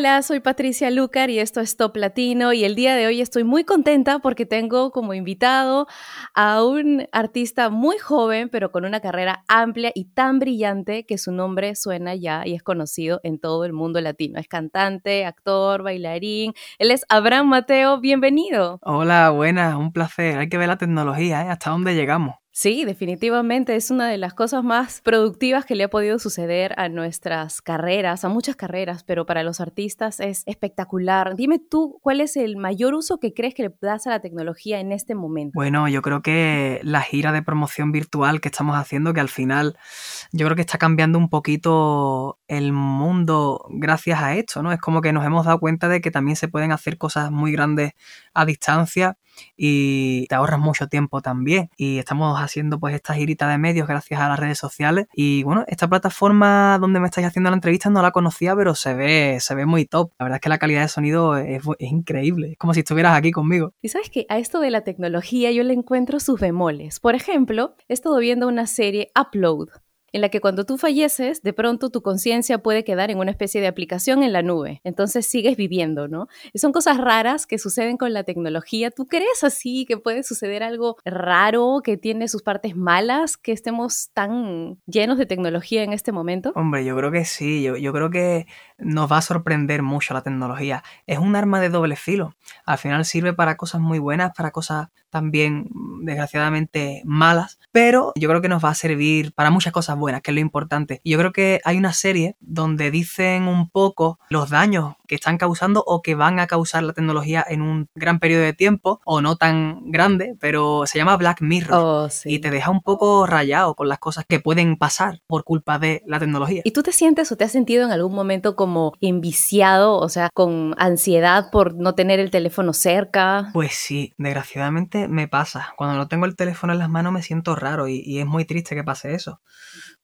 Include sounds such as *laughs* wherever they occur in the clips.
Hola, soy Patricia Lucar y esto es Top Latino y el día de hoy estoy muy contenta porque tengo como invitado a un artista muy joven pero con una carrera amplia y tan brillante que su nombre suena ya y es conocido en todo el mundo latino. Es cantante, actor, bailarín. Él es Abraham Mateo, bienvenido. Hola, buenas, un placer. Hay que ver la tecnología, ¿eh? Hasta dónde llegamos. Sí, definitivamente es una de las cosas más productivas que le ha podido suceder a nuestras carreras, a muchas carreras, pero para los artistas es espectacular. Dime tú, ¿cuál es el mayor uso que crees que le das a la tecnología en este momento? Bueno, yo creo que la gira de promoción virtual que estamos haciendo, que al final yo creo que está cambiando un poquito el mundo gracias a esto, ¿no? Es como que nos hemos dado cuenta de que también se pueden hacer cosas muy grandes a distancia y te ahorras mucho tiempo también. Y estamos haciendo pues esta girita de medios gracias a las redes sociales. Y bueno, esta plataforma donde me estáis haciendo la entrevista no la conocía, pero se ve, se ve muy top. La verdad es que la calidad de sonido es, es increíble. Es como si estuvieras aquí conmigo. Y sabes que a esto de la tecnología yo le encuentro sus bemoles. Por ejemplo, he estado viendo una serie Upload en la que cuando tú falleces, de pronto tu conciencia puede quedar en una especie de aplicación en la nube. Entonces sigues viviendo, ¿no? Y son cosas raras que suceden con la tecnología. ¿Tú crees así que puede suceder algo raro, que tiene sus partes malas, que estemos tan llenos de tecnología en este momento? Hombre, yo creo que sí. Yo, yo creo que nos va a sorprender mucho la tecnología. Es un arma de doble filo. Al final sirve para cosas muy buenas, para cosas también desgraciadamente malas, pero yo creo que nos va a servir para muchas cosas buenas, que es lo importante. Y yo creo que hay una serie donde dicen un poco los daños que están causando o que van a causar la tecnología en un gran periodo de tiempo, o no tan grande, pero se llama Black Mirror. Oh, y te deja un poco rayado con las cosas que pueden pasar por culpa de la tecnología. ¿Y tú te sientes o te has sentido en algún momento como enviciado, o sea, con ansiedad por no tener el teléfono cerca? Pues sí, desgraciadamente me pasa. Cuando no tengo el teléfono en las manos me siento raro y, es muy triste que pase eso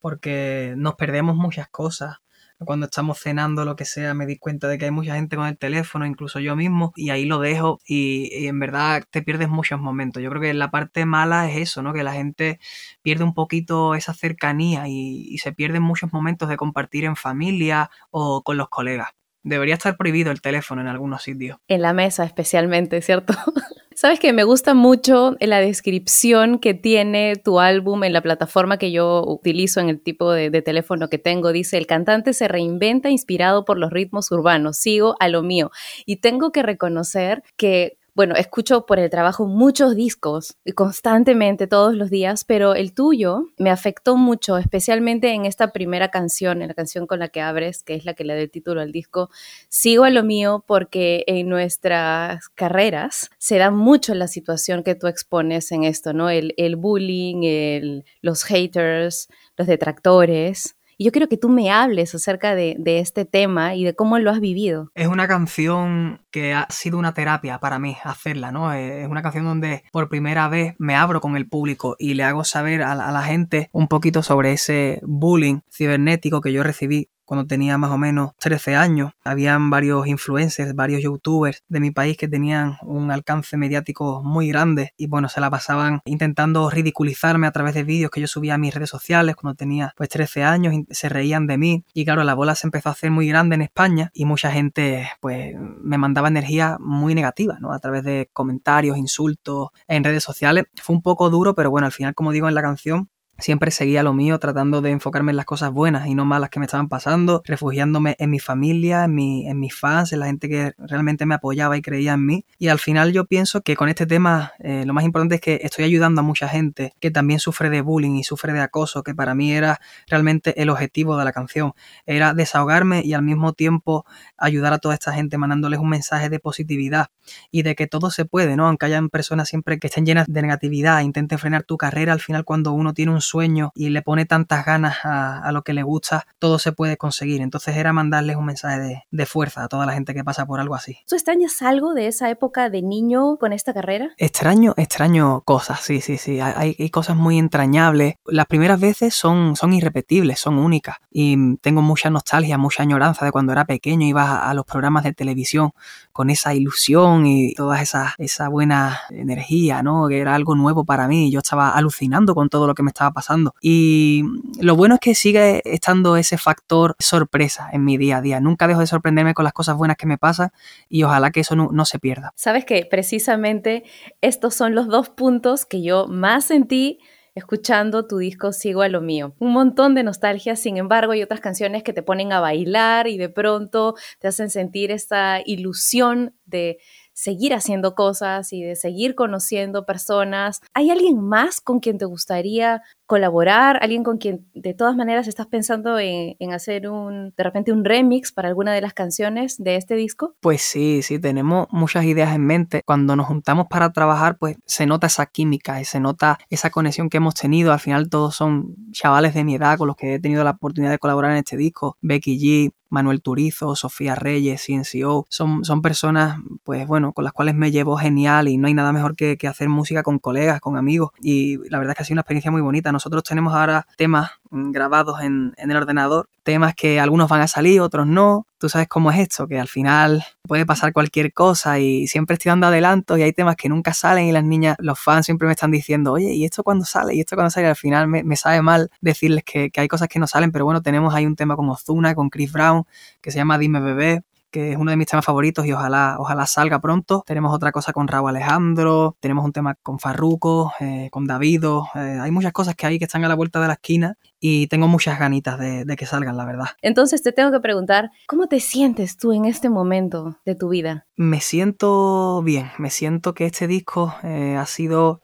porque nos perdemos muchas cosas. Cuando estamos cenando, lo que sea, me di cuenta de que hay mucha gente con el teléfono, incluso yo mismo, y ahí lo dejo y, en verdad te pierdes muchos momentos. Yo creo que la parte mala es eso, ¿no? Que la gente pierde un poquito esa cercanía y, y se pierden muchos momentos de compartir en familia o con los colegas. Debería estar prohibido el teléfono en algunos sitios. En la mesa especialmente, ¿cierto? *laughs* Sabes que me gusta mucho la descripción que tiene tu álbum en la plataforma que yo utilizo en el tipo de, de, teléfono que tengo. Dice, el cantante se reinventa inspirado por los ritmos urbanos, sigo a lo mío. Y tengo que reconocer que bueno, escucho por el trabajo muchos discos constantemente todos los días, pero el tuyo me afectó mucho, especialmente en esta primera canción, en la canción con la que abres, que es la que le da el título al disco. Sigo a lo mío porque en nuestras carreras se da mucho la situación que tú expones en esto, ¿no? El, el bullying, los haters, los detractores. Y yo quiero que tú me hables acerca de, este tema y de cómo lo has vivido. Es una canción que ha sido una terapia para mí hacerla, ¿no? Eh, es una canción donde por primera vez me abro con el público y le hago saber a la gente un poquito sobre ese bullying cibernético que yo recibí cuando tenía más o menos 13 años. Habían varios influencers, varios youtubers de mi país que tenían un alcance mediático muy grande y bueno, se la pasaban intentando ridiculizarme a través de vídeos que yo subía a mis redes sociales cuando tenía pues 13 años se reían de mí y claro, la bola se empezó a hacer muy grande en España y mucha gente pues me mandaba energía muy negativa, ¿no? A través de comentarios, insultos en redes sociales. Fue un poco duro, pero bueno, al final como digo en la canción, Siempre seguía lo mío, tratando de enfocarme en las cosas buenas y no malas que me estaban pasando, refugiándome en mi familia, en, mi, en mis fans, en la gente que realmente me apoyaba y creía en mí. Y al final yo pienso que con este tema eh, lo más importante es que estoy ayudando a mucha gente que también sufre de bullying y sufre de acoso, que para mí era realmente el objetivo de la canción. Era desahogarme y al mismo tiempo ayudar a toda esta gente mandándoles un mensaje de positividad y de que todo se puede, ¿no? Aunque hayan personas siempre que estén llenas de negatividad, intenten frenar tu carrera, al final cuando uno tiene un sueño y le pone tantas ganas a, a, lo que le gusta, todo se puede conseguir. Entonces era mandarles un mensaje de, de, fuerza a toda la gente que pasa por algo así. ¿Tú extrañas algo de esa época de niño con esta carrera? Extraño, extraño cosas, sí, sí, sí. Hay, hay cosas muy entrañables. Las primeras veces son, son irrepetibles, son únicas. Y tengo mucha nostalgia, mucha añoranza de cuando era pequeño, iba a, a los programas de televisión con esa ilusión y toda esa, esa buena energía, ¿no? Que era algo nuevo para mí. Yo estaba alucinando con todo lo que me estaba pasando. Y lo bueno es que sigue estando ese factor sorpresa en mi día a día. Nunca dejo de sorprenderme con las cosas buenas que me pasan y ojalá que eso no, no se pierda. Sabes que precisamente estos son los dos puntos que yo más sentí escuchando tu disco Sigo a lo mío. Un montón de nostalgia, sin embargo, hay otras canciones que te ponen a bailar y de pronto te hacen sentir esta ilusión de seguir haciendo cosas y de seguir conociendo personas. ¿Hay alguien más con quien te gustaría colaborar? ¿Alguien con quien de todas maneras estás pensando en, hacer un, de repente un remix para alguna de las canciones de este disco? Pues sí, sí, tenemos muchas ideas en mente. Cuando nos juntamos para trabajar, pues se nota esa química y se nota esa conexión que hemos tenido. Al final todos son chavales de mi edad con los que he tenido la oportunidad de colaborar en este disco. Becky G, Manuel Turizo, Sofía Reyes, CNCO, son, son personas, pues bueno, con las cuales me llevo genial y no hay nada mejor que, hacer música con colegas, con amigos y la verdad es que ha sido una experiencia muy bonita. Nosotros tenemos ahora temas grabados en, en, el ordenador, temas que algunos van a salir, otros no. Tú sabes cómo es esto, que al final puede pasar cualquier cosa y siempre estoy dando adelantos y hay temas que nunca salen y las niñas, los fans siempre me están diciendo, oye, ¿y esto cuando sale? ¿Y esto cuando sale? Al final me, me sabe mal decirles que, que, hay cosas que no salen, pero bueno, tenemos ahí un tema con Ozuna, con Chris Brown, que se llama Dime Bebé, que es uno de mis temas favoritos y ojalá, ojalá salga pronto. Tenemos otra cosa con Raúl Alejandro, tenemos un tema con Farruko, eh, con Davido. Eh, hay muchas cosas que hay que están a la vuelta de la esquina y tengo muchas ganitas de, que salgan, la verdad. Entonces te tengo que preguntar, ¿cómo te sientes tú en este momento de tu vida? Me siento bien, me siento que este disco eh, ha sido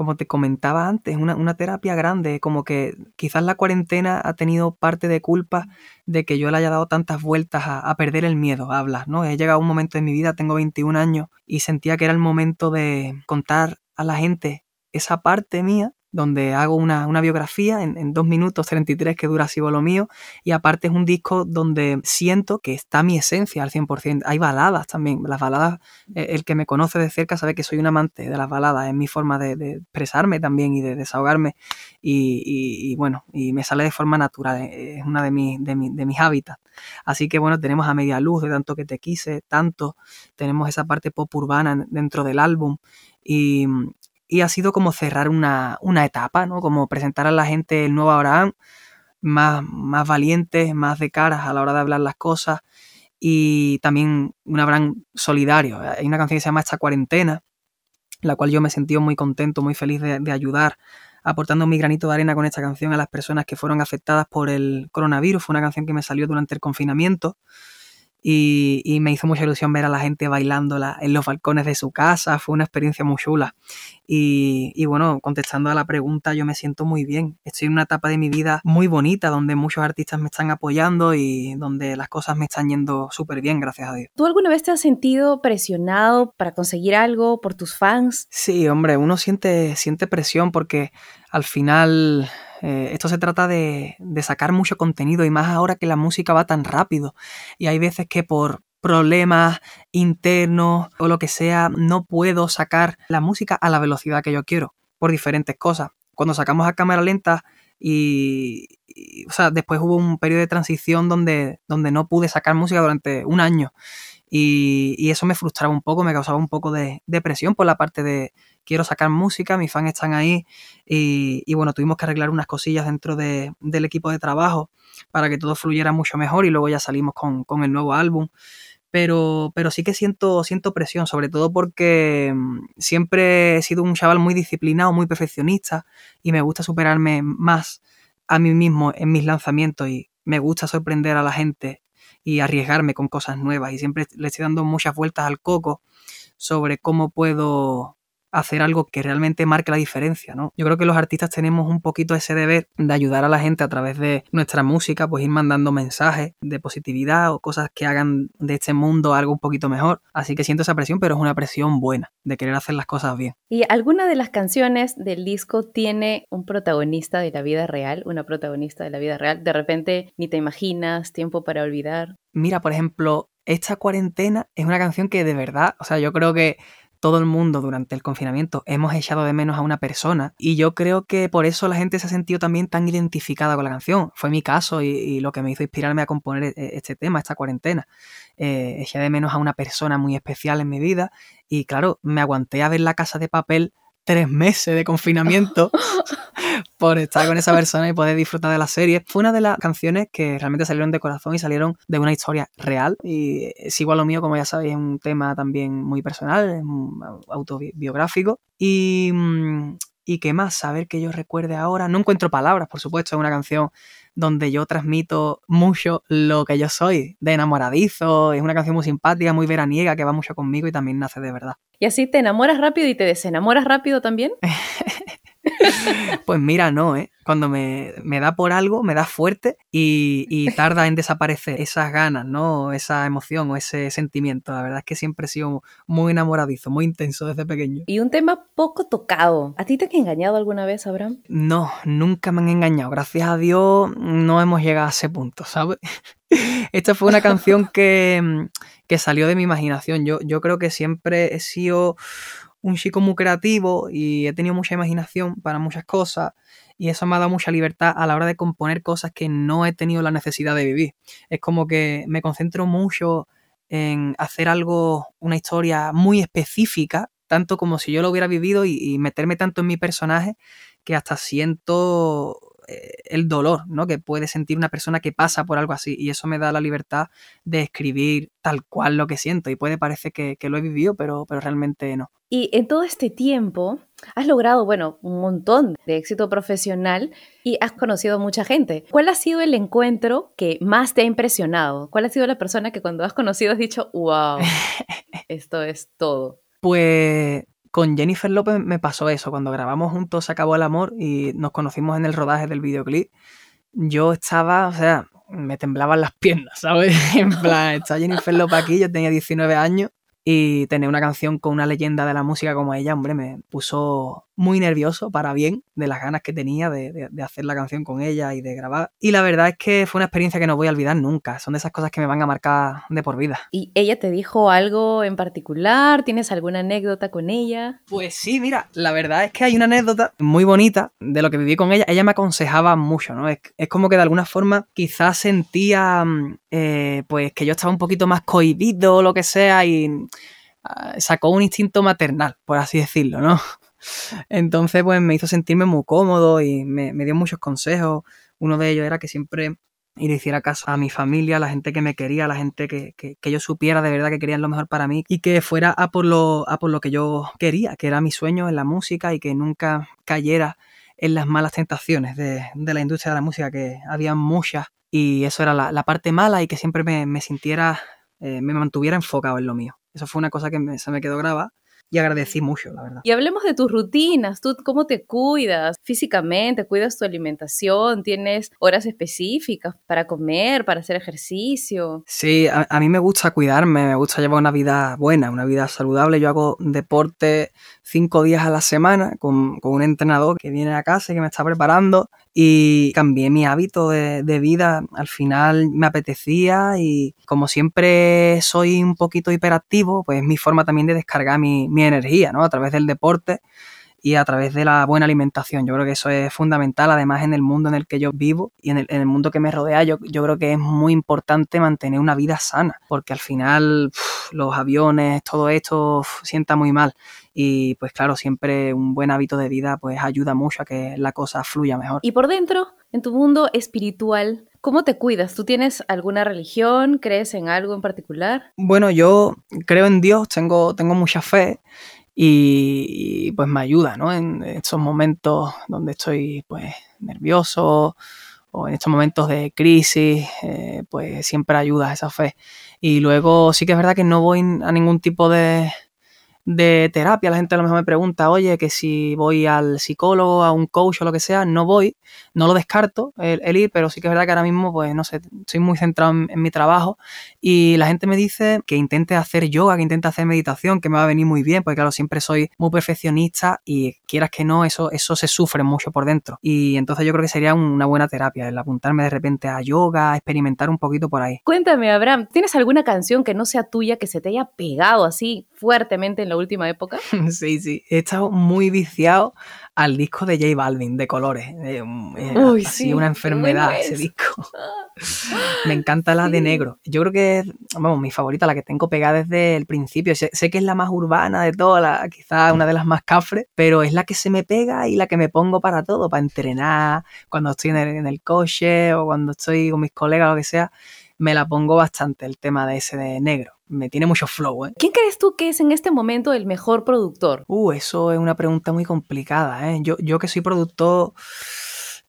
como te comentaba antes, una, una terapia grande, como que quizás la cuarentena ha tenido parte de culpa de que yo le haya dado tantas vueltas a, perder el miedo a hablar, ¿no? He llegado a un momento de mi vida, tengo 21 años, y sentía que era el momento de contar a la gente esa parte mía donde hago una, biografía en, en, 2 minutos 33 que dura así lo mío y aparte es un disco donde siento que está mi esencia al 100%. Hay baladas también, las baladas, eh, el que me conoce de cerca sabe que soy un amante de las baladas, es mi forma de, expresarme también y de desahogarme y, bueno, y me sale de forma natural, eh, es una de, mis, de, de mis hábitats. Así que bueno, tenemos a media luz de tanto que te quise, tanto, tenemos esa parte pop urbana dentro del álbum y, y ha sido como cerrar una, etapa, ¿no? Como presentar a la gente el nuevo Abraham, más, más valiente, más de caras a la hora de hablar las cosas y también un Abraham solidario. Hay una canción que se llama Esta cuarentena, la cual yo me sentido muy contento, muy feliz de ayudar aportando mi granito de arena con esta canción a las personas que fueron afectadas por el coronavirus. Fue una canción que me salió durante el confinamiento y, me hizo mucha ilusión ver a la gente bailándola en los balcones de su casa, fue una experiencia muy chula. Y, bueno, contestando a la pregunta, yo me siento muy bien. Estoy en una etapa de mi vida muy bonita, donde muchos artistas me están apoyando y donde las cosas me están yendo súper bien, gracias a Dios. ¿Tú alguna vez te has sentido presionado para conseguir algo por tus fans? Sí, hombre, uno siente, siente presión porque al final eh, esto se trata de, sacar mucho contenido y más ahora que la música va tan rápido. Y hay veces que por problemas internos o lo que sea, no puedo sacar la música a la velocidad que yo quiero por diferentes cosas. Cuando sacamos a cámara lenta y, o sea, después hubo un periodo de transición donde, donde no pude sacar música durante un año y, eso me frustraba un poco, me causaba un poco de depresión por la parte de quiero sacar música, mis fans están ahí y, bueno, tuvimos que arreglar unas cosillas dentro del equipo de trabajo para que todo fluyera mucho mejor y luego ya salimos con, el nuevo álbum. Pero, pero sí que siento, siento presión, sobre todo porque mm, siempre he sido un chaval muy disciplinado, muy perfeccionista y me gusta superarme más a mí mismo en mis lanzamientos y me gusta sorprender a la gente y arriesgarme con cosas nuevas. Y siempre le estoy dando muchas vueltas al coco sobre cómo puedo hacer algo que realmente marque la diferencia, ¿no? Yo creo que los artistas tenemos un poquito ese deber de ayudar a la gente a través de nuestra música, pues ir mandando mensajes de positividad o cosas que hagan de este mundo algo un poquito mejor. Así que siento esa presión, pero es una presión buena, de querer hacer las cosas bien. ¿Y alguna de las canciones del disco tiene un protagonista de la vida real, una protagonista de la vida real? De repente ni te imaginas, tiempo para olvidar. Mira, por ejemplo, esta cuarentena es una canción que de verdad, o sea, yo creo que todo el mundo durante el confinamiento hemos echado de menos a una persona y yo creo que por eso la gente se ha sentido también tan identificada con la canción. Fue mi caso y, lo que me hizo inspirarme a componer e, este tema, esta cuarentena. Eh, eché de menos a una persona muy especial en mi vida y claro, me aguanté a ver la casa de papel tres meses de confinamiento *laughs* por estar con esa persona y poder disfrutar de la serie. Fue una de las canciones que realmente salieron de corazón y salieron de una historia real. Y es igual lo mío, como ya sabéis, es un tema también muy personal, es autobiográfico. Y, mm, y qué más, saber que yo recuerde ahora. No encuentro palabras, por supuesto, es una canción donde yo transmito mucho lo que yo soy, de enamoradizo, es una canción muy simpática, muy veraniega, que va mucho conmigo y también nace de verdad. ¿Y así te enamoras rápido y te desenamoras rápido también? *laughs* Pues mira, no, ¿eh? Cuando me, da por algo, me da fuerte y, tarda en desaparecer esas ganas, ¿no? Esa emoción o ese sentimiento. La verdad es que siempre he sido muy enamoradizo, muy intenso desde pequeño. Y un tema poco tocado. ¿A ti te han engañado alguna vez, Abraham? No, nunca me han engañado. Gracias a Dios no hemos llegado a ese punto, ¿sabes? *laughs* Esta fue una canción que, que salió de mi imaginación. Yo, yo creo que siempre he sido un chico muy creativo y he tenido mucha imaginación para muchas cosas y eso me ha dado mucha libertad a la hora de componer cosas que no he tenido la necesidad de vivir. Es como que me concentro mucho en hacer algo, una historia muy específica, tanto como si yo lo hubiera vivido y, meterme tanto en mi personaje que hasta siento el dolor ¿no? que puede sentir una persona que pasa por algo así. Y eso me da la libertad de escribir tal cual lo que siento. Y puede parecer que, lo he vivido, pero, pero realmente no. Y en todo este tiempo has logrado, bueno, un montón de éxito profesional y has conocido a mucha gente. ¿Cuál ha sido el encuentro que más te ha impresionado? ¿Cuál ha sido la persona que cuando has conocido has dicho, wow, *laughs* esto es todo? Pues con Jennifer López me pasó eso. Cuando grabamos juntos Se acabó el amor y nos conocimos en el rodaje del videoclip, yo estaba, o sea, me temblaban las piernas, ¿sabes? *laughs* en plan, está Jennifer López aquí, yo tenía 19 años y tener una canción con una leyenda de la música como ella, hombre, me puso muy nervioso para bien de las ganas que tenía de, hacer la canción con ella y de grabar. Y la verdad es que fue una experiencia que no voy a olvidar nunca. Son de esas cosas que me van a marcar de por vida. ¿Y ella te dijo algo en particular? ¿Tienes alguna anécdota con ella? Pues sí, mira, la verdad es que hay una anécdota muy bonita de lo que viví con ella. Ella me aconsejaba mucho, ¿no? Es, como que de alguna forma quizás sentía mm, eh, pues que yo estaba un poquito más cohibido o lo que sea y ah, sacó un instinto maternal, por así decirlo, ¿no? Entonces, pues me hizo sentirme muy cómodo y me, dio muchos consejos. Uno de ellos era que siempre le hiciera caso a mi familia, a la gente que me quería, a la gente que, yo supiera de verdad que querían lo mejor para mí y que fuera a por, lo, a por lo que yo quería, que era mi sueño en la música y que nunca cayera en las malas tentaciones de, la industria de la música, que había muchas y eso era la, parte mala y que siempre me, sintiera, eh, me mantuviera enfocado en lo mío. Eso fue una cosa que se me quedó grabada y agradecí mucho, la verdad. Y hablemos de tus rutinas, tú cómo te cuidas físicamente, cuidas tu alimentación, tienes horas específicas para comer, para hacer ejercicio. Sí, a, mí me gusta cuidarme, me gusta llevar una vida buena, una vida saludable. Yo hago deporte cinco días a la semana con, con un entrenador que viene a casa y que me está preparando y cambié mi hábito de, vida. Al final me apetecía y como siempre soy un poquito hiperactivo, pues es mi forma también de descargar mi, energía, ¿no? A través del deporte y a través de la buena alimentación. Yo creo que eso es fundamental, además en el mundo en el que yo vivo y en el, mundo que me rodea, yo, yo, creo que es muy importante mantener una vida sana, porque al final los aviones, todo esto sienta muy mal. Y pues claro, siempre un buen hábito de vida pues ayuda mucho a que la cosa fluya mejor. Y por dentro, en tu mundo espiritual, ¿Cómo te cuidas? ¿Tú tienes alguna religión? ¿Crees en algo en particular? Bueno, yo creo en Dios, tengo, tengo mucha fe y, pues me ayuda, ¿no? En estos momentos donde estoy pues nervioso o en estos momentos de crisis, eh, pues siempre ayuda esa fe. Y luego sí que es verdad que no voy a ningún tipo de, de terapia. La gente a lo mejor me pregunta, oye, que si voy al psicólogo, a un coach o lo que sea, no voy, no lo descarto el, ir, pero sí que es verdad que ahora mismo, pues no sé, estoy muy centrado en, mi trabajo y la gente me dice que intente hacer yoga, que intente hacer meditación, que me va a venir muy bien, porque claro, siempre soy muy perfeccionista y quieras que no, eso, eso se sufre mucho por dentro. Y entonces yo creo que sería una buena terapia el apuntarme de repente a yoga, experimentar un poquito por ahí. Cuéntame, Abraham, ¿tienes alguna canción que no sea tuya, que se te haya pegado así fuertemente en la última época. *laughs* Sí, sí. He estado muy viciado al disco de J Balvin de colores. Eh, Uy, sí, una enfermedad ese disco. *laughs* Me encanta la de negro. Yo creo que es, vamos, mi favorita, la que tengo pegada desde el principio. Sé, que es la más urbana de todas, quizás una de las más cafres, pero es la que se me pega y la que me pongo para todo, para entrenar, cuando estoy en el, en el coche o cuando estoy con mis colegas o lo que sea me la pongo bastante el tema de ese de negro. Me tiene mucho flow, ¿eh? ¿Quién crees tú que es en este momento el mejor productor? Uh, eso es una pregunta muy complicada, ¿eh? Yo, yo que soy productor...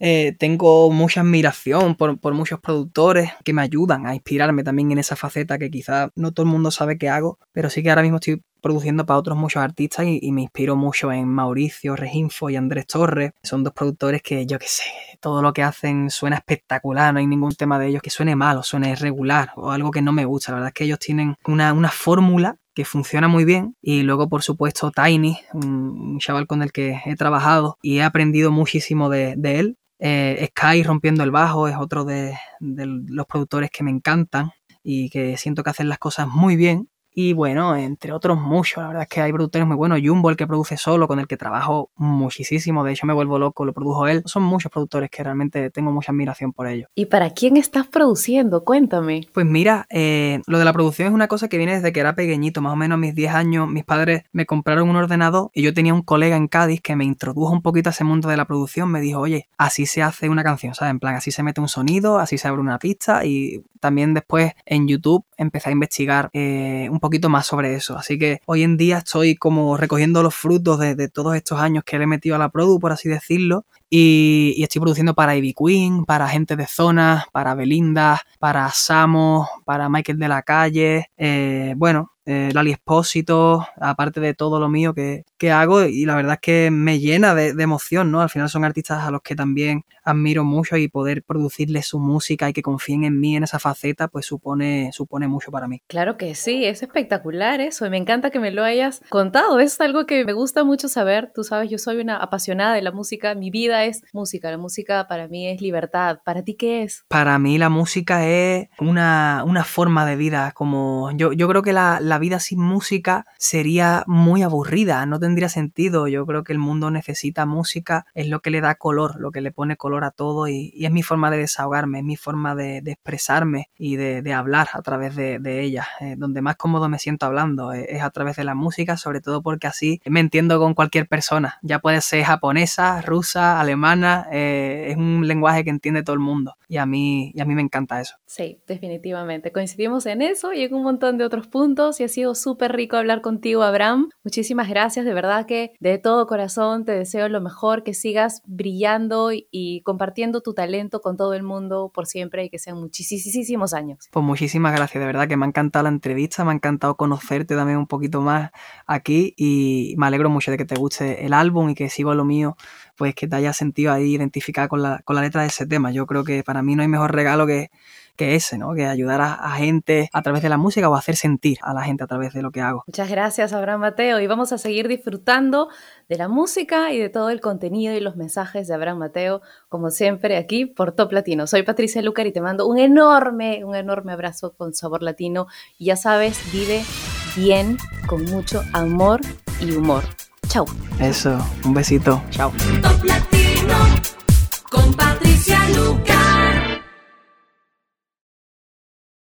Eh, tengo mucha admiración por, por, muchos productores que me ayudan a inspirarme también en esa faceta que quizá no todo el mundo sabe que hago, pero sí que ahora mismo estoy produciendo para otros muchos artistas y, me inspiro mucho en Mauricio Reginfo y Andrés Torres. Son dos productores que yo que sé, todo lo que hacen suena espectacular, no hay ningún tema de ellos que suene mal o suene irregular o algo que no me gusta. La verdad es que ellos tienen una, una fórmula que funciona muy bien. Y luego, por supuesto, Tiny, un, chaval con el que he trabajado y he aprendido muchísimo de, él. Eh, Sky rompiendo el bajo es otro de, de, los productores que me encantan y que siento que hacen las cosas muy bien. Y bueno, entre otros muchos, la verdad es que hay productores muy buenos. Jumbo, el que produce solo, con el que trabajo muchísimo, de hecho me vuelvo loco, lo produjo él. Son muchos productores que realmente tengo mucha admiración por ellos. ¿Y para quién estás produciendo? Cuéntame. Pues mira, eh, lo de la producción es una cosa que viene desde que era pequeñito, más o menos a mis 10 años. Mis padres me compraron un ordenador y yo tenía un colega en Cádiz que me introdujo un poquito a ese mundo de la producción. Me dijo, oye, así se hace una canción, ¿sabes? En plan, así se mete un sonido, así se abre una pista y también después en YouTube empecé a investigar eh, un poquito más sobre eso. Así que hoy en día estoy como recogiendo los frutos de, todos estos años que le he metido a la Produ, por así decirlo. Y, estoy produciendo para Ivy Queen, para gente de zona, para Belinda, para Samo, para Michael de la Calle. Eh, bueno, eh, Lali Espósito, aparte de todo lo mío que, hago, y la verdad es que me llena de, emoción, ¿no? Al final son artistas a los que también admiro mucho y poder producirles su música y que confíen en mí en esa faceta, pues supone, supone mucho para mí. Claro que sí, es espectacular eso, me encanta que me lo hayas contado, es algo que me gusta mucho saber, tú sabes, yo soy una apasionada de la música, mi vida es música, la música para mí es libertad, ¿para ti qué es? Para mí la música es una, una forma de vida, como yo, yo creo que la la vida sin música sería muy aburrida, no tendría sentido. Yo creo que el mundo necesita música, es lo que le da color, lo que le pone color a todo y, es mi forma de desahogarme, es mi forma de, expresarme y de, hablar a través de, ella. Eh, donde más cómodo me siento hablando eh, es a través de la música, sobre todo porque así me entiendo con cualquier persona. Ya puede ser japonesa, rusa, alemana, eh, es un lenguaje que entiende todo el mundo y a mí, y a mí me encanta eso. Sí, definitivamente. Coincidimos en eso y en un montón de otros puntos ha sido súper rico hablar contigo, Abraham. Muchísimas gracias, de verdad que de todo corazón te deseo lo mejor, que sigas brillando y compartiendo tu talento con todo el mundo por siempre y que sean muchísimos años. Pues muchísimas gracias, de verdad que me ha encantado la entrevista, me ha encantado conocerte también un poquito más aquí y me alegro mucho de que te guste el álbum y que sigo lo mío, pues que te hayas sentido ahí identificada con la, con la letra de ese tema. Yo creo que para mí no hay mejor regalo que que ese, ¿no? Que ayudar a, gente a través de la música o hacer sentir a la gente a través de lo que hago. Muchas gracias, Abraham Mateo. Y vamos a seguir disfrutando de la música y de todo el contenido y los mensajes de Abraham Mateo, como siempre, aquí por Top Latino. Soy Patricia Lucar y te mando un enorme, un enorme abrazo con sabor latino. Y ya sabes, vive bien, con mucho amor y humor. Chau. Eso, un besito. Chao. Top Latino con Patricia Lucar.